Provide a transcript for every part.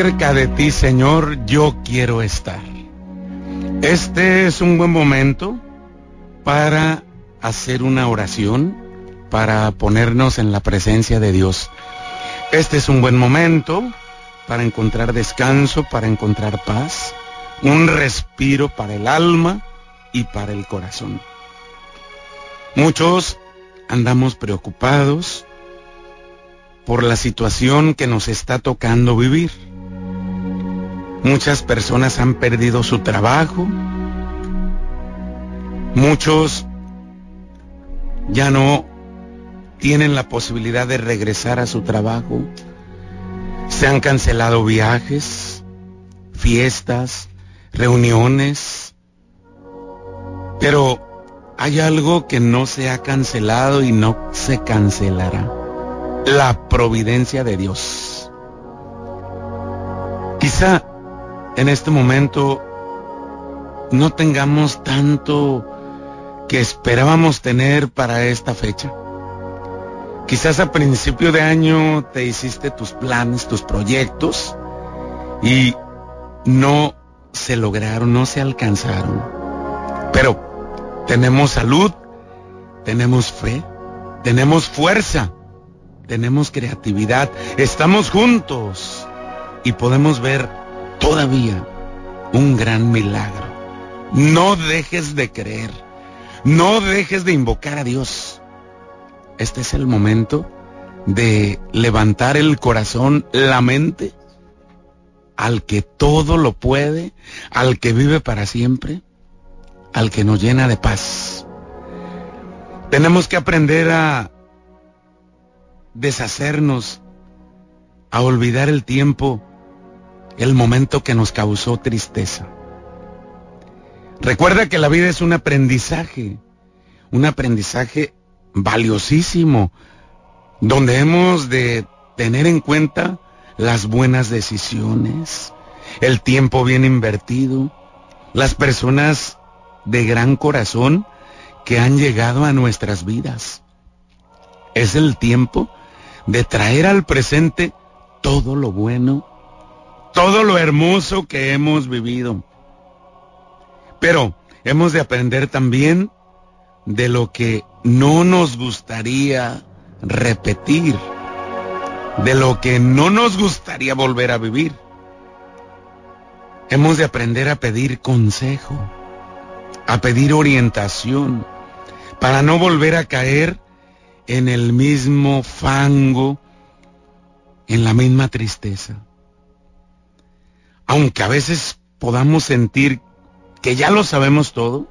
Cerca de ti, Señor, yo quiero estar. Este es un buen momento para hacer una oración, para ponernos en la presencia de Dios. Este es un buen momento para encontrar descanso, para encontrar paz, un respiro para el alma y para el corazón. Muchos andamos preocupados por la situación que nos está tocando vivir. Muchas personas han perdido su trabajo. Muchos ya no tienen la posibilidad de regresar a su trabajo. Se han cancelado viajes, fiestas, reuniones. Pero hay algo que no se ha cancelado y no se cancelará. La providencia de Dios. Quizá en este momento no tengamos tanto que esperábamos tener para esta fecha. Quizás a principio de año te hiciste tus planes, tus proyectos y no se lograron, no se alcanzaron. Pero tenemos salud, tenemos fe, tenemos fuerza, tenemos creatividad, estamos juntos y podemos ver todavía un gran milagro. No dejes de creer, no dejes de invocar a Dios. Este es el momento de levantar el corazón, la mente, al que todo lo puede, al que vive para siempre al que nos llena de paz. Tenemos que aprender a deshacernos, a olvidar el tiempo, el momento que nos causó tristeza. Recuerda que la vida es un aprendizaje, un aprendizaje valiosísimo, donde hemos de tener en cuenta las buenas decisiones, el tiempo bien invertido, las personas de gran corazón que han llegado a nuestras vidas. Es el tiempo de traer al presente todo lo bueno, todo lo hermoso que hemos vivido. Pero hemos de aprender también de lo que no nos gustaría repetir, de lo que no nos gustaría volver a vivir. Hemos de aprender a pedir consejo a pedir orientación para no volver a caer en el mismo fango, en la misma tristeza. Aunque a veces podamos sentir que ya lo sabemos todo,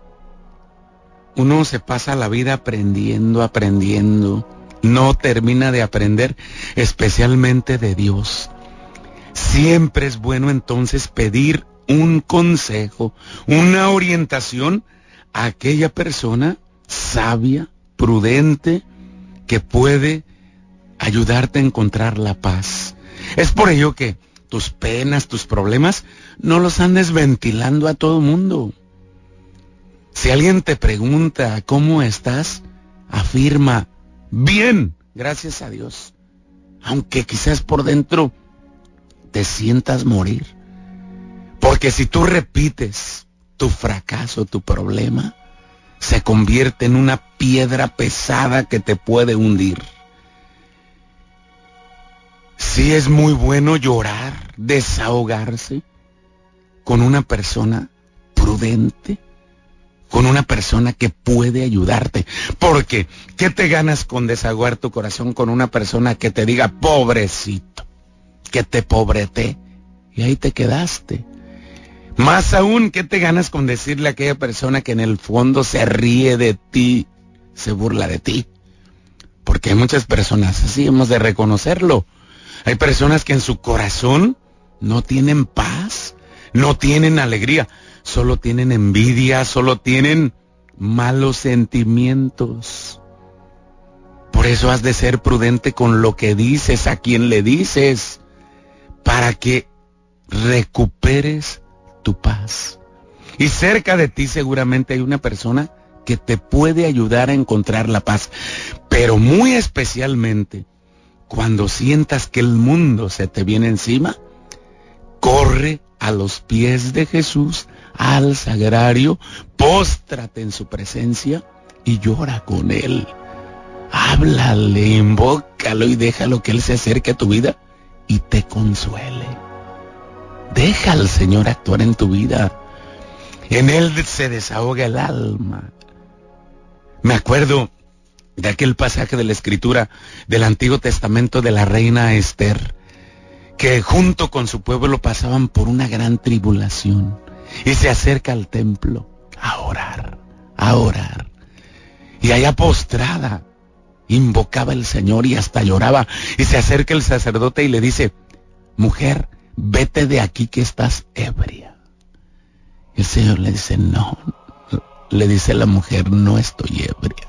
uno se pasa la vida aprendiendo, aprendiendo, no termina de aprender, especialmente de Dios. Siempre es bueno entonces pedir un consejo, una orientación a aquella persona sabia, prudente, que puede ayudarte a encontrar la paz. Es por ello que tus penas, tus problemas, no los andes ventilando a todo mundo. Si alguien te pregunta cómo estás, afirma, bien, gracias a Dios. Aunque quizás por dentro te sientas morir. Porque si tú repites tu fracaso, tu problema, se convierte en una piedra pesada que te puede hundir. Sí es muy bueno llorar, desahogarse con una persona prudente, con una persona que puede ayudarte. Porque, ¿qué te ganas con desahogar tu corazón con una persona que te diga, pobrecito, que te pobrete? Y ahí te quedaste. Más aún, ¿qué te ganas con decirle a aquella persona que en el fondo se ríe de ti, se burla de ti? Porque hay muchas personas así, hemos de reconocerlo. Hay personas que en su corazón no tienen paz, no tienen alegría, solo tienen envidia, solo tienen malos sentimientos. Por eso has de ser prudente con lo que dices, a quien le dices, para que recuperes tu paz. Y cerca de ti seguramente hay una persona que te puede ayudar a encontrar la paz. Pero muy especialmente cuando sientas que el mundo se te viene encima, corre a los pies de Jesús, al sagrario, póstrate en su presencia y llora con él. Háblale, invócalo y déjalo que él se acerque a tu vida y te consuele. Deja al Señor actuar en tu vida. En él se desahoga el alma. Me acuerdo de aquel pasaje de la escritura del Antiguo Testamento de la reina Esther, que junto con su pueblo pasaban por una gran tribulación y se acerca al templo a orar, a orar. Y allá postrada invocaba el Señor y hasta lloraba y se acerca el sacerdote y le dice, mujer, vete de aquí que estás ebria. Y el Señor le dice, no, le dice la mujer, no estoy ebria.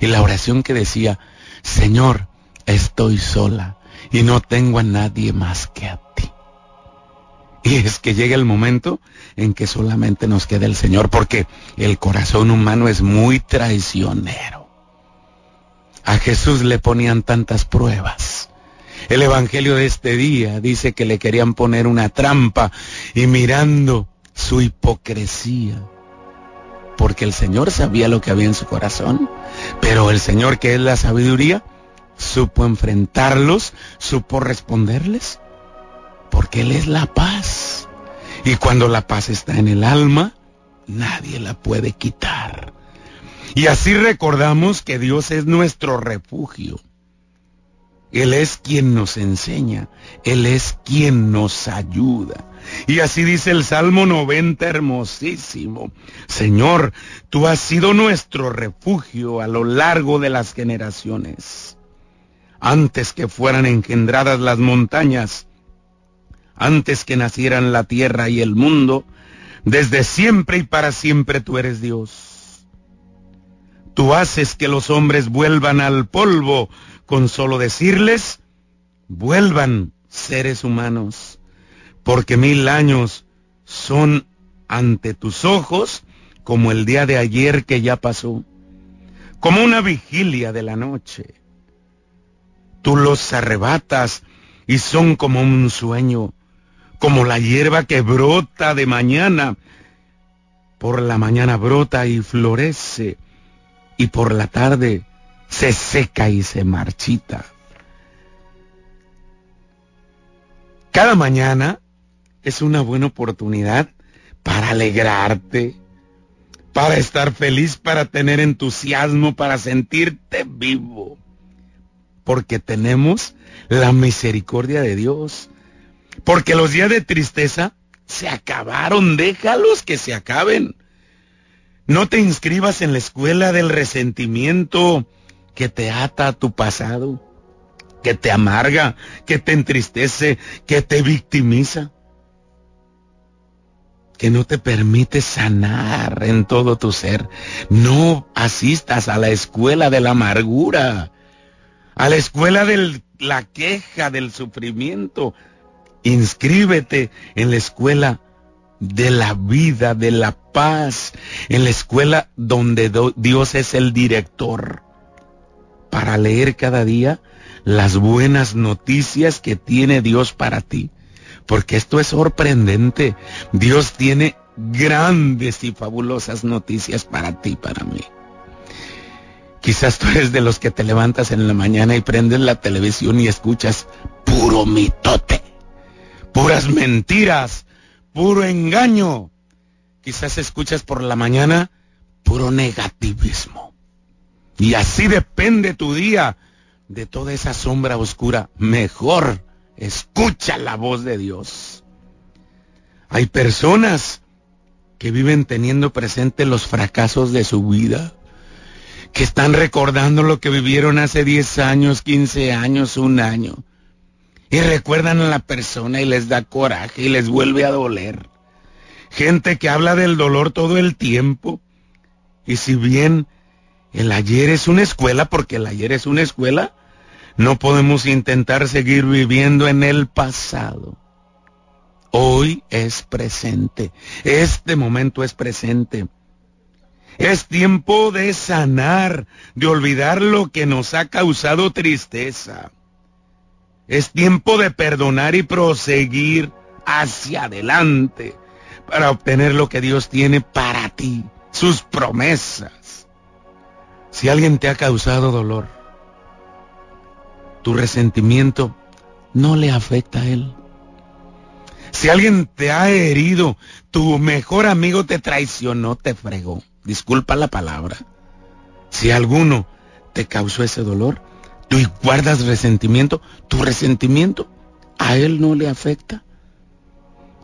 Y la oración que decía, Señor, estoy sola y no tengo a nadie más que a ti. Y es que llega el momento en que solamente nos queda el Señor, porque el corazón humano es muy traicionero. A Jesús le ponían tantas pruebas. El Evangelio de este día dice que le querían poner una trampa y mirando su hipocresía, porque el Señor sabía lo que había en su corazón, pero el Señor, que es la sabiduría, supo enfrentarlos, supo responderles, porque Él es la paz. Y cuando la paz está en el alma, nadie la puede quitar. Y así recordamos que Dios es nuestro refugio. Él es quien nos enseña, Él es quien nos ayuda. Y así dice el Salmo 90 hermosísimo. Señor, tú has sido nuestro refugio a lo largo de las generaciones. Antes que fueran engendradas las montañas, antes que nacieran la tierra y el mundo, desde siempre y para siempre tú eres Dios. Tú haces que los hombres vuelvan al polvo con solo decirles, vuelvan seres humanos porque mil años son ante tus ojos como el día de ayer que ya pasó, como una vigilia de la noche. Tú los arrebatas y son como un sueño, como la hierba que brota de mañana. Por la mañana brota y florece, y por la tarde se seca y se marchita. Cada mañana es una buena oportunidad para alegrarte, para estar feliz, para tener entusiasmo, para sentirte vivo. Porque tenemos la misericordia de Dios. Porque los días de tristeza se acabaron, déjalos que se acaben. No te inscribas en la escuela del resentimiento que te ata a tu pasado, que te amarga, que te entristece, que te victimiza que no te permite sanar en todo tu ser. No asistas a la escuela de la amargura, a la escuela de la queja, del sufrimiento. Inscríbete en la escuela de la vida, de la paz, en la escuela donde Dios es el director, para leer cada día las buenas noticias que tiene Dios para ti porque esto es sorprendente. Dios tiene grandes y fabulosas noticias para ti, para mí. Quizás tú eres de los que te levantas en la mañana y prendes la televisión y escuchas puro mitote, puras mentiras, puro engaño. Quizás escuchas por la mañana puro negativismo. Y así depende tu día de toda esa sombra oscura. Mejor Escucha la voz de Dios. Hay personas que viven teniendo presente los fracasos de su vida, que están recordando lo que vivieron hace 10 años, 15 años, un año, y recuerdan a la persona y les da coraje y les vuelve a doler. Gente que habla del dolor todo el tiempo, y si bien el ayer es una escuela, porque el ayer es una escuela, no podemos intentar seguir viviendo en el pasado. Hoy es presente. Este momento es presente. Es tiempo de sanar, de olvidar lo que nos ha causado tristeza. Es tiempo de perdonar y proseguir hacia adelante para obtener lo que Dios tiene para ti, sus promesas. Si alguien te ha causado dolor, tu resentimiento no le afecta a él. Si alguien te ha herido, tu mejor amigo te traicionó, te fregó. Disculpa la palabra. Si alguno te causó ese dolor, tú guardas resentimiento, tu resentimiento a él no le afecta.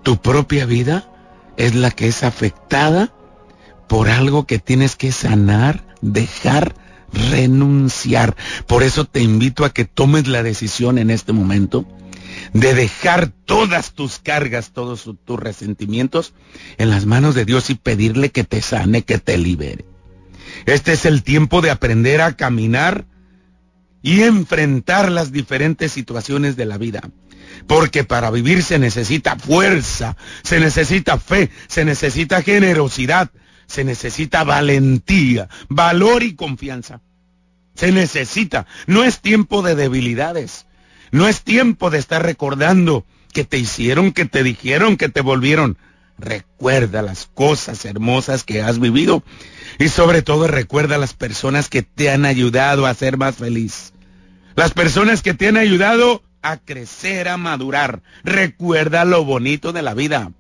Tu propia vida es la que es afectada por algo que tienes que sanar, dejar, renunciar. Por eso te invito a que tomes la decisión en este momento de dejar todas tus cargas, todos tus resentimientos en las manos de Dios y pedirle que te sane, que te libere. Este es el tiempo de aprender a caminar y enfrentar las diferentes situaciones de la vida. Porque para vivir se necesita fuerza, se necesita fe, se necesita generosidad, se necesita valentía, valor y confianza. Se necesita. No es tiempo de debilidades. No es tiempo de estar recordando que te hicieron, que te dijeron, que te volvieron. Recuerda las cosas hermosas que has vivido y sobre todo recuerda las personas que te han ayudado a ser más feliz. Las personas que te han ayudado a crecer, a madurar. Recuerda lo bonito de la vida.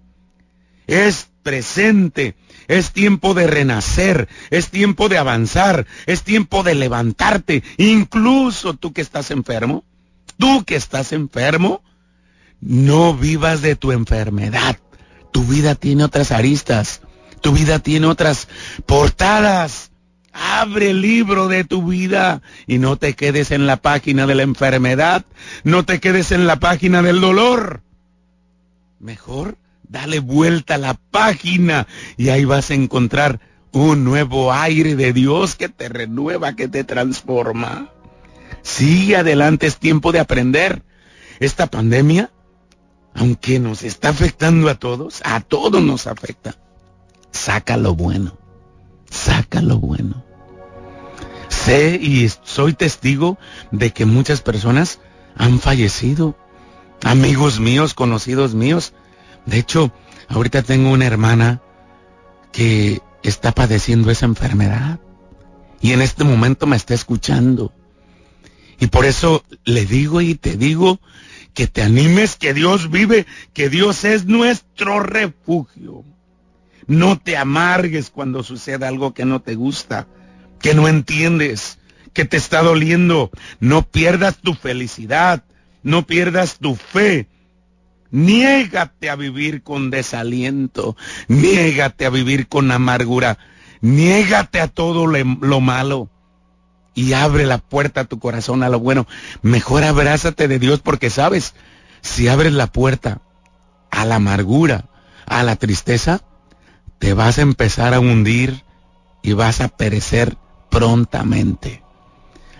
Es presente, es tiempo de renacer, es tiempo de avanzar, es tiempo de levantarte. Incluso tú que estás enfermo, tú que estás enfermo, no vivas de tu enfermedad. Tu vida tiene otras aristas, tu vida tiene otras portadas. Abre el libro de tu vida y no te quedes en la página de la enfermedad, no te quedes en la página del dolor. Mejor dale vuelta a la página y ahí vas a encontrar un nuevo aire de Dios que te renueva, que te transforma. Sigue adelante, es tiempo de aprender. Esta pandemia, aunque nos está afectando a todos, a todos nos afecta. Saca lo bueno saca lo bueno. Sé y soy testigo de que muchas personas han fallecido. Amigos míos, conocidos míos. De hecho, ahorita tengo una hermana que está padeciendo esa enfermedad. Y en este momento me está escuchando. Y por eso le digo y te digo que te animes, que Dios vive, que Dios es nuestro refugio. No te amargues cuando suceda algo que no te gusta, que no entiendes, que te está doliendo. No pierdas tu felicidad, no pierdas tu fe. Niégate a vivir con desaliento, niégate a vivir con amargura, niégate a todo lo malo y abre la puerta a tu corazón a lo bueno. Mejor abrázate de Dios porque sabes, si abres la puerta a la amargura, a la tristeza, te vas a empezar a hundir y vas a perecer prontamente.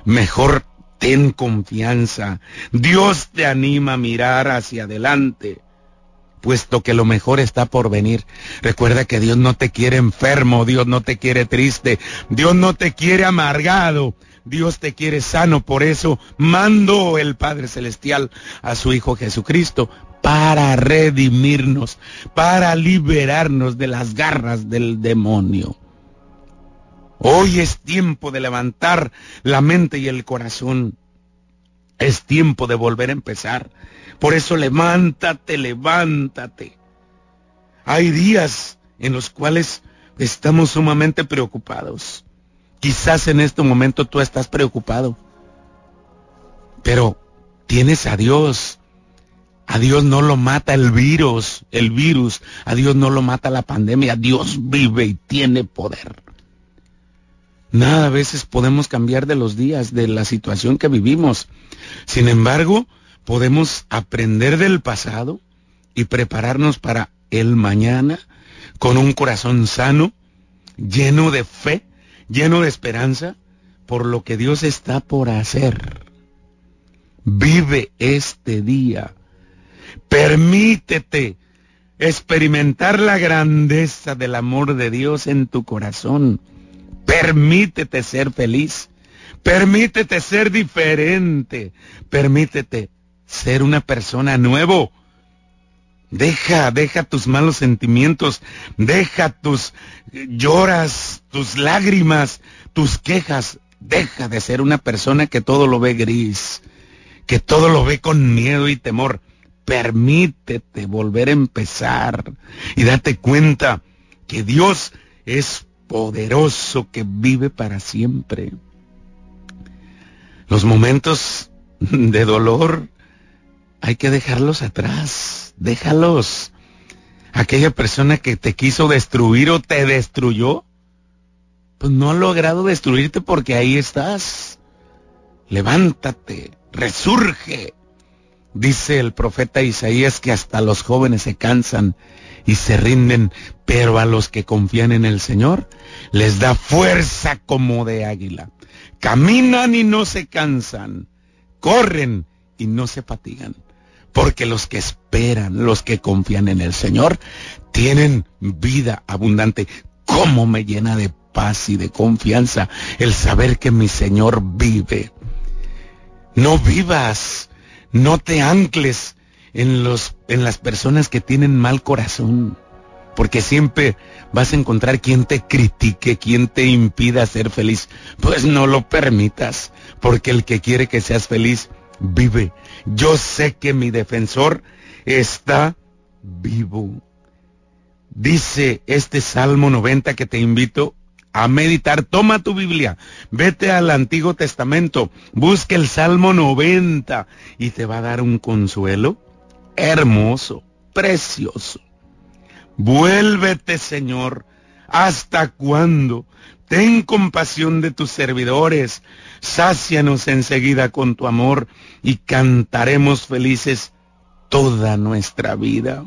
Mejor ten confianza. Dios te anima a mirar hacia adelante, puesto que lo mejor está por venir. Recuerda que Dios no te quiere enfermo, Dios no te quiere triste, Dios no te quiere amargado. Dios te quiere sano, por eso mandó el Padre Celestial a su Hijo Jesucristo para redimirnos, para liberarnos de las garras del demonio. Hoy es tiempo de levantar la mente y el corazón. Es tiempo de volver a empezar. Por eso levántate, levántate. Hay días en los cuales estamos sumamente preocupados. Quizás en este momento tú estás preocupado. Pero tienes a Dios a Dios no lo mata el virus, el virus. A Dios no lo mata la pandemia. Dios vive y tiene poder. Nada a veces podemos cambiar de los días, de la situación que vivimos. Sin embargo, podemos aprender del pasado y prepararnos para el mañana con un corazón sano, lleno de fe, lleno de esperanza por lo que Dios está por hacer. Vive este día Permítete experimentar la grandeza del amor de Dios en tu corazón. Permítete ser feliz. Permítete ser diferente. Permítete ser una persona nuevo. Deja, deja tus malos sentimientos, deja tus lloras, tus lágrimas, tus quejas. Deja de ser una persona que todo lo ve gris, que todo lo ve con miedo y temor. Permítete volver a empezar y date cuenta que Dios es poderoso, que vive para siempre. Los momentos de dolor hay que dejarlos atrás déjalos. Aquella persona que te quiso destruir o te destruyó, pues no ha logrado destruirte porque ahí estás. Levántate, resurge. Dice el profeta Isaías que hasta los jóvenes se cansan y se rinden, pero a los que confían en el Señor les da fuerza como de águila. Caminan y no se cansan, corren y no se fatigan. Porque los que esperan, los que confían en el Señor, tienen vida abundante. ¿Cómo me llena de paz y de confianza el saber que mi Señor vive? No vivas, no te ancles en, los, en las personas que tienen mal corazón, porque siempre vas a encontrar quien te critique, quien te impida ser feliz. Pues no lo permitas, porque el que quiere que seas feliz vive. Yo sé que mi defensor está vivo. Dice este Salmo 90 que te invito a meditar. Toma tu Biblia, vete al Antiguo Testamento, busca el Salmo 90 y te va a dar un consuelo hermoso, precioso. Vuélvete, Señor, ¿hasta cuándo? Ten compasión de tus servidores, sácianos enseguida con tu amor y cantaremos felices toda nuestra vida.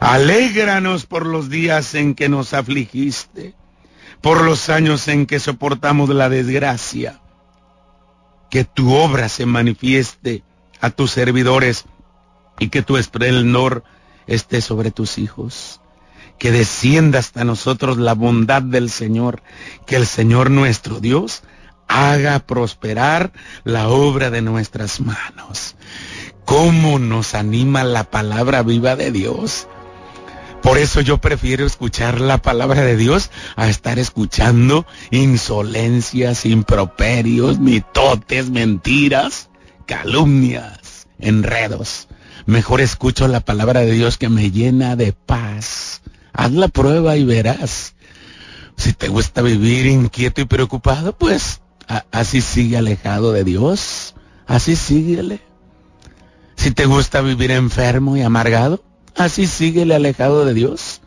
Alégranos por los días en que nos afligiste, por los años en que soportamos la desgracia. Que tu obra se manifieste a tus servidores y que tu esplendor esté sobre tus hijos que descienda hasta nosotros la bondad del Señor, que el Señor nuestro Dios haga prosperar la obra de nuestras manos. ¿Cómo nos anima la palabra viva de Dios? Por eso yo prefiero escuchar la palabra de Dios a estar escuchando insolencias, improperios, mitotes, mentiras, calumnias, enredos. Mejor escucho la palabra de Dios que me llena de paz, Haz la prueba y verás. Si te gusta vivir inquieto y preocupado, pues así sigue alejado de Dios. Así síguele. Si te gusta vivir enfermo y amargado, así síguele alejado de Dios.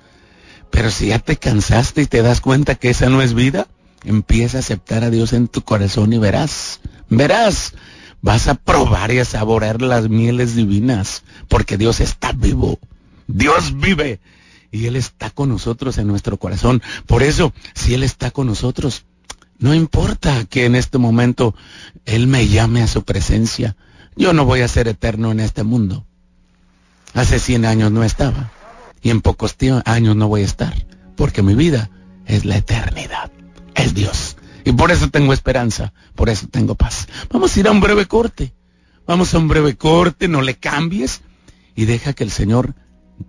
Pero si ya te cansaste y te das cuenta que esa no es vida, empieza a aceptar a Dios en tu corazón y verás, verás, vas a probar y a saborear las mieles divinas, porque Dios está vivo. Dios vive y Él está con nosotros en nuestro corazón. Por eso, si Él está con nosotros, no importa que en este momento Él me llame a su presencia. Yo no voy a ser eterno en este mundo. Hace 100 años no estaba. Y en pocos años no voy a estar. Porque mi vida es la eternidad. Es Dios. Y por eso tengo esperanza. Por eso tengo paz. Vamos a ir a un breve corte. Vamos a un breve corte. No le cambies. Y deja que el Señor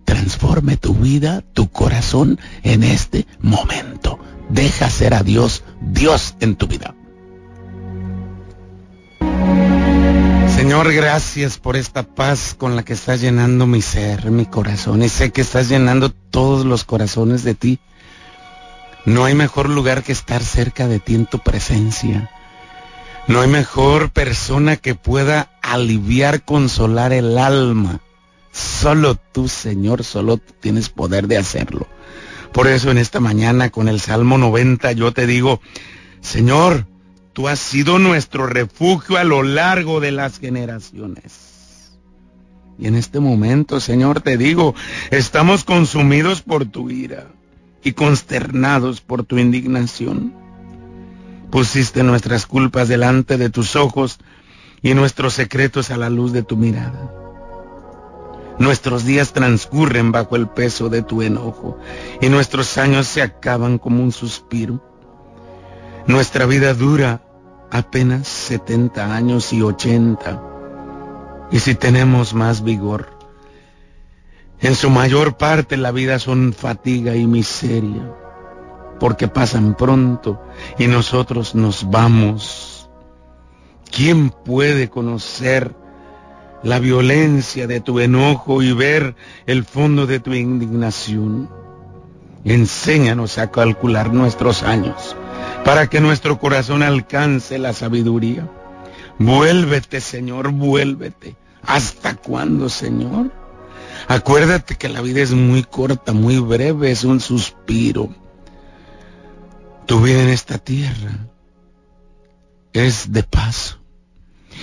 transforme tu vida, tu corazón en este momento. Deja ser a Dios Dios en tu vida. Señor, gracias por esta paz con la que estás llenando mi ser, mi corazón. Y sé que estás llenando todos los corazones de ti. No hay mejor lugar que estar cerca de ti en tu presencia. No hay mejor persona que pueda aliviar, consolar el alma Solo tú, Señor, solo tienes poder de hacerlo. Por eso en esta mañana con el Salmo 90 yo te digo, Señor, tú has sido nuestro refugio a lo largo de las generaciones. Y en este momento, Señor, te digo, estamos consumidos por tu ira y consternados por tu indignación. Pusiste nuestras culpas delante de tus ojos y nuestros secretos a la luz de tu mirada. Nuestros días transcurren bajo el peso de tu enojo y nuestros años se acaban como un suspiro. Nuestra vida dura apenas 70 años y 80. Y si tenemos más vigor, En su mayor parte la vida son fatiga y miseria, porque pasan pronto y nosotros nos vamos. ¿Quién puede conocer la violencia de tu enojo y ver el fondo de tu indignación? Enséñanos a calcular nuestros años para que nuestro corazón alcance la sabiduría. Vuélvete, Señor, vuélvete. ¿Hasta cuándo, Señor? Acuérdate que la vida es muy corta, muy breve, es un suspiro. Tu vida en esta tierra es de paso.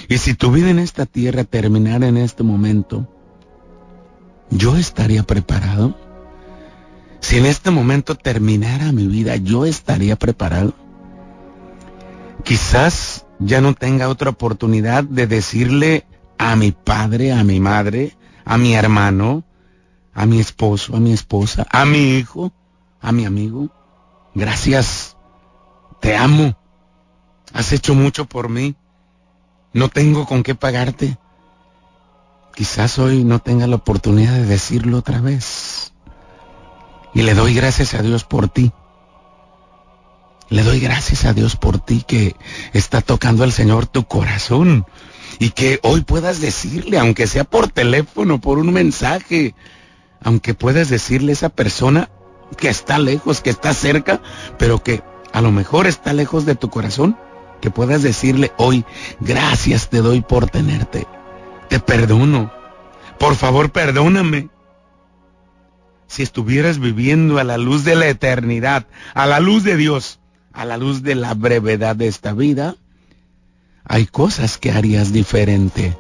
Y si tu vida en esta tierra terminara en este momento, yo estaría preparado. Si en este momento terminara mi vida, yo estaría preparado. Quizás ya no tenga otra oportunidad de decirle a mi padre, a mi madre, a mi hermano, a mi esposo, a mi esposa, a mi hijo, a mi amigo. Gracias, te amo, has hecho mucho por mí, no tengo con qué pagarte. Quizás hoy no tenga la oportunidad de decirlo otra vez. Y le doy gracias a Dios por ti. Le doy gracias a Dios por ti que está tocando al Señor tu corazón y que hoy puedas decirle, aunque sea por teléfono, por un mensaje, aunque puedas decirle a esa persona que está lejos, que está cerca, pero que a lo mejor está lejos de tu corazón, que puedas decirle hoy, gracias te doy por tenerte, te perdono, por favor perdóname. Si estuvieras viviendo a la luz de la eternidad, a la luz de Dios, a la luz de la brevedad de esta vida, hay cosas que harías diferente.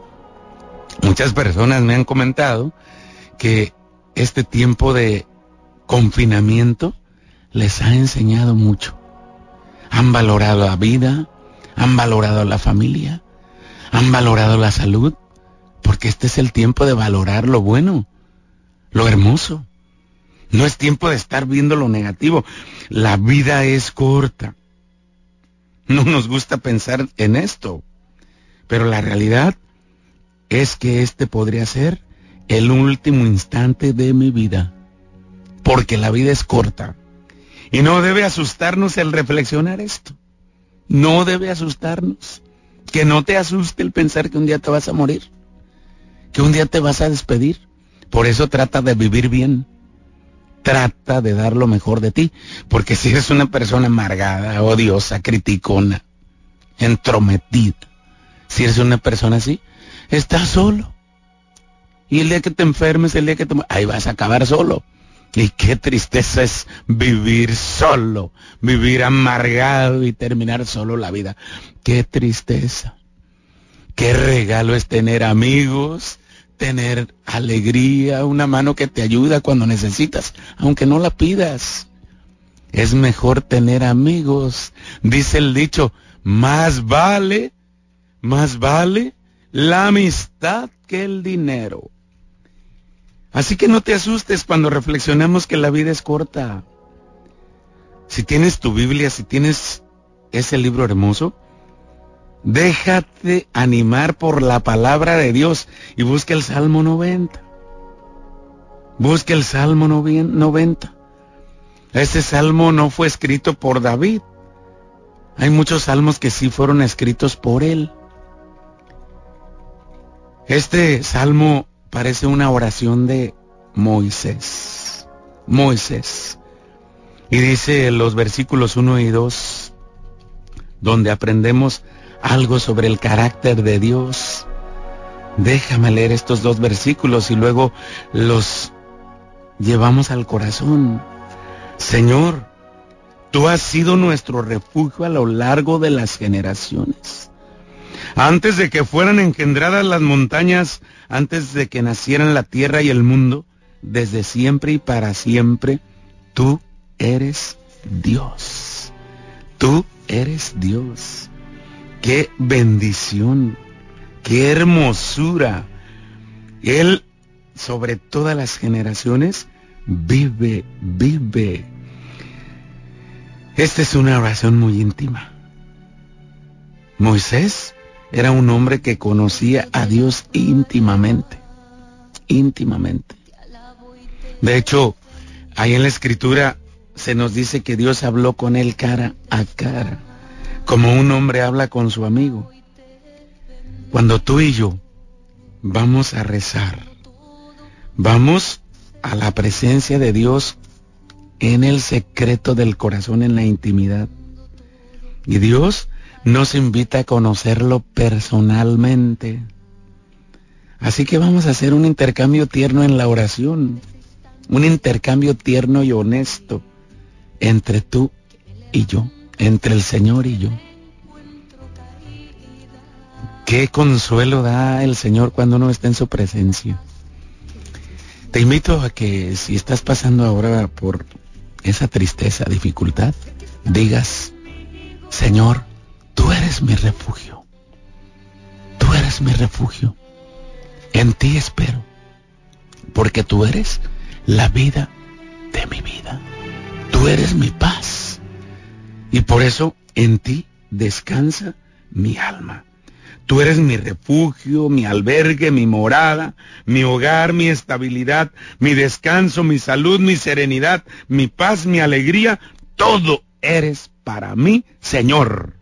Muchas personas me han comentado que este tiempo de confinamiento les ha enseñado mucho. Han valorado la vida, han valorado la familia, han valorado la salud, porque este es el tiempo de valorar lo bueno, lo hermoso. No es tiempo de estar viendo lo negativo. La vida es corta. No nos gusta pensar en esto. Pero la realidad es que este podría ser el último instante de mi vida. Porque la vida es corta. Y no debe asustarnos el reflexionar esto. No debe asustarnos. Que no te asuste el pensar que un día te vas a morir. Que un día te vas a despedir. Por eso trata de vivir bien trata de dar lo mejor de ti. Porque si eres una persona amargada, odiosa, criticona, entrometida, si eres una persona así, estás solo. Y el día que te enfermes, el día que te... Ahí vas a acabar solo. Y qué tristeza es vivir solo, vivir amargado y terminar solo la vida. Qué tristeza. Qué regalo es tener amigos, tener alegría, una mano que te ayuda cuando necesitas, aunque no la pidas. Es mejor tener amigos. Dice el dicho, más vale, más vale la amistad que el dinero. Así que no te asustes cuando reflexionamos que la vida es corta. Si tienes tu Biblia, si tienes ese libro hermoso, Déjate animar por la palabra de Dios y busca el Salmo 90. Busca el Salmo 90. Este salmo no fue escrito por David. Hay muchos salmos que sí fueron escritos por él. Este salmo parece una oración de Moisés. Moisés. Y dice los versículos 1 y 2, donde aprendemos algo sobre el carácter de Dios. Déjame leer estos dos versículos y luego los llevamos al corazón. Señor, tú has sido nuestro refugio a lo largo de las generaciones. Antes de que fueran engendradas las montañas, antes de que nacieran la tierra y el mundo, desde siempre y para siempre, tú eres Dios. Tú eres Dios. Qué bendición, qué hermosura. Él, sobre todas las generaciones, vive, vive. Esta es una oración muy íntima. Moisés era un hombre que conocía a Dios íntimamente, íntimamente. De hecho, ahí en la escritura se nos dice que Dios habló con él cara a cara, como un hombre habla con su amigo. Cuando tú y yo vamos a rezar, vamos a la presencia de Dios en el secreto del corazón, en la intimidad. Y Dios nos invita a conocerlo personalmente. Así que vamos a hacer un intercambio tierno en la oración, un intercambio tierno y honesto entre tú y yo, entre el Señor y yo. Qué consuelo da el Señor cuando uno está en su presencia. Te invito a que si estás pasando ahora por esa tristeza, dificultad, digas, Señor, tú eres mi refugio. Tú eres mi refugio. En ti espero, porque tú eres la vida de mi vida. Tú eres mi paz. Y por eso en ti descansa mi alma. Tú eres mi refugio, mi albergue, mi morada, mi hogar, mi estabilidad, mi descanso, mi salud, mi serenidad, mi paz, mi alegría. Todo eres para mí, Señor.